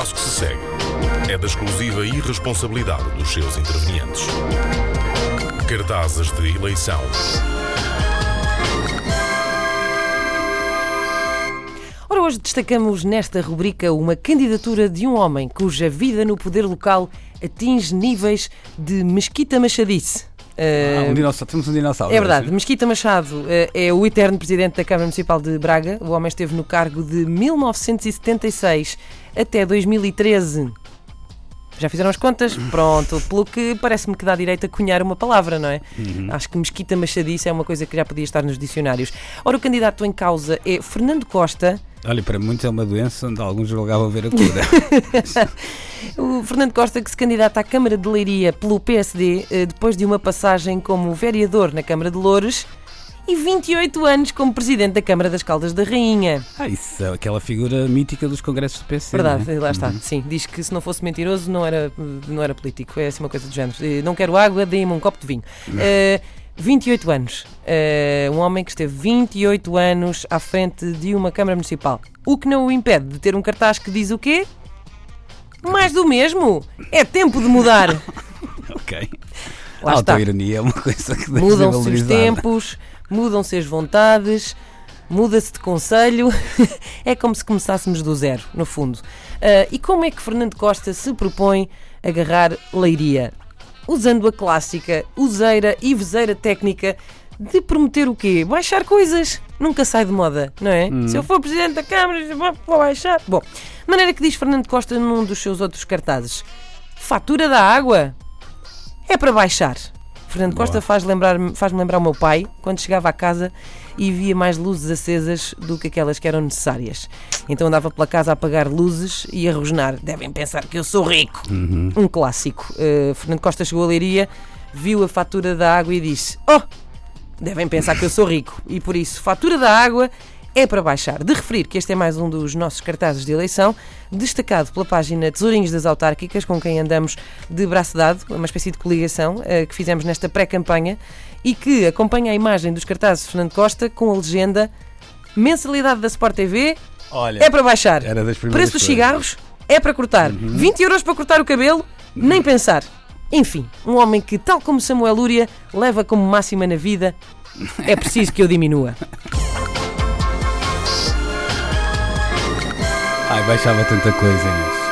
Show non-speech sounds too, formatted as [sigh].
passo que se segue é da exclusiva irresponsabilidade dos seus intervenientes. Cartazes de eleição. Ora, hoje destacamos nesta rubrica uma candidatura de um homem cuja vida no poder local atinge níveis de mesquita machadice. Ah, um dinossauro. Temos um dinossauro. É verdade, assim. Mesquita Machado eh, é o eterno presidente da Câmara Municipal de Braga. O homem esteve no cargo de 1976 até 2013. Já fizeram as contas? [coughs] Pronto, pelo que parece-me que dá direito a cunhar uma palavra, não é? Acho que Mesquita Machadice é uma coisa que já podia estar nos dicionários. Ora, o candidato em causa é Fernando Costa. Olha, para muitos é uma doença onde alguns julgavam ver a cura. [laughs] O Fernando Costa que se candidata à Câmara de Leiria pelo PSD eh, depois de uma passagem como vereador na Câmara de Loures e 28 anos como presidente da Câmara das Caldas da Rainha. ah, isso é aquela figura mítica dos congressos do PC. Verdade, não é? lá está. Sim, diz que se não fosse mentiroso não era, não era político. É assim uma coisa do género. Eh, Não quero água, deem-me um copo de vinho. Eh, 28 anos. Eh, um homem que esteve 28 anos à frente de uma Câmara Municipal. O que não o impede de ter um cartaz que diz o quê? Mais do mesmo! É tempo de mudar! [laughs] Ok. Lá a autoironia é uma coisa que Mudam-se os tempos, mudam-se as vontades, muda-se de conselho. [laughs] é como se começássemos do zero, no fundo. Ah, e como é que Fernando Costa se propõe agarrar leiria? Usando a clássica, useira e vezeira técnica de prometer o quê? Baixar coisas. Nunca sai de moda, não é? Se eu for Presidente da Câmara, vou baixar. Bom, de maneira que diz Fernando Costa num dos seus outros cartazes: fatura da água é para baixar. Fernando Boa. Costa faz lembrar, faz-me lembrar o meu pai quando chegava à casa e via mais luzes acesas do que aquelas que eram necessárias. Então andava pela casa a apagar luzes e a rosnar. Devem pensar que eu sou rico. Um clássico. Uh, Fernando Costa chegou a Leiria, viu a fatura da água e disse: Oh, devem pensar que eu sou rico. E por isso, fatura da água é para baixar. De referir que este é mais um dos nossos cartazes de eleição, destacado pela página Tesourinhos das Autárquicas, com quem andamos de braço dado, uma espécie de coligação eh, que fizemos nesta pré-campanha e que acompanha a imagem dos cartazes de Fernando Costa com a legenda Mensalidade da Sport TV Olha, é para baixar. era das primeiras Preço dos cigarros é para cortar. 20 euros para cortar o cabelo, nem pensar. Enfim, um homem que, tal como Samuel Lúria, leva como máxima na vida, é preciso que eu diminua. [laughs] Ai, baixava tanta coisa, Inês.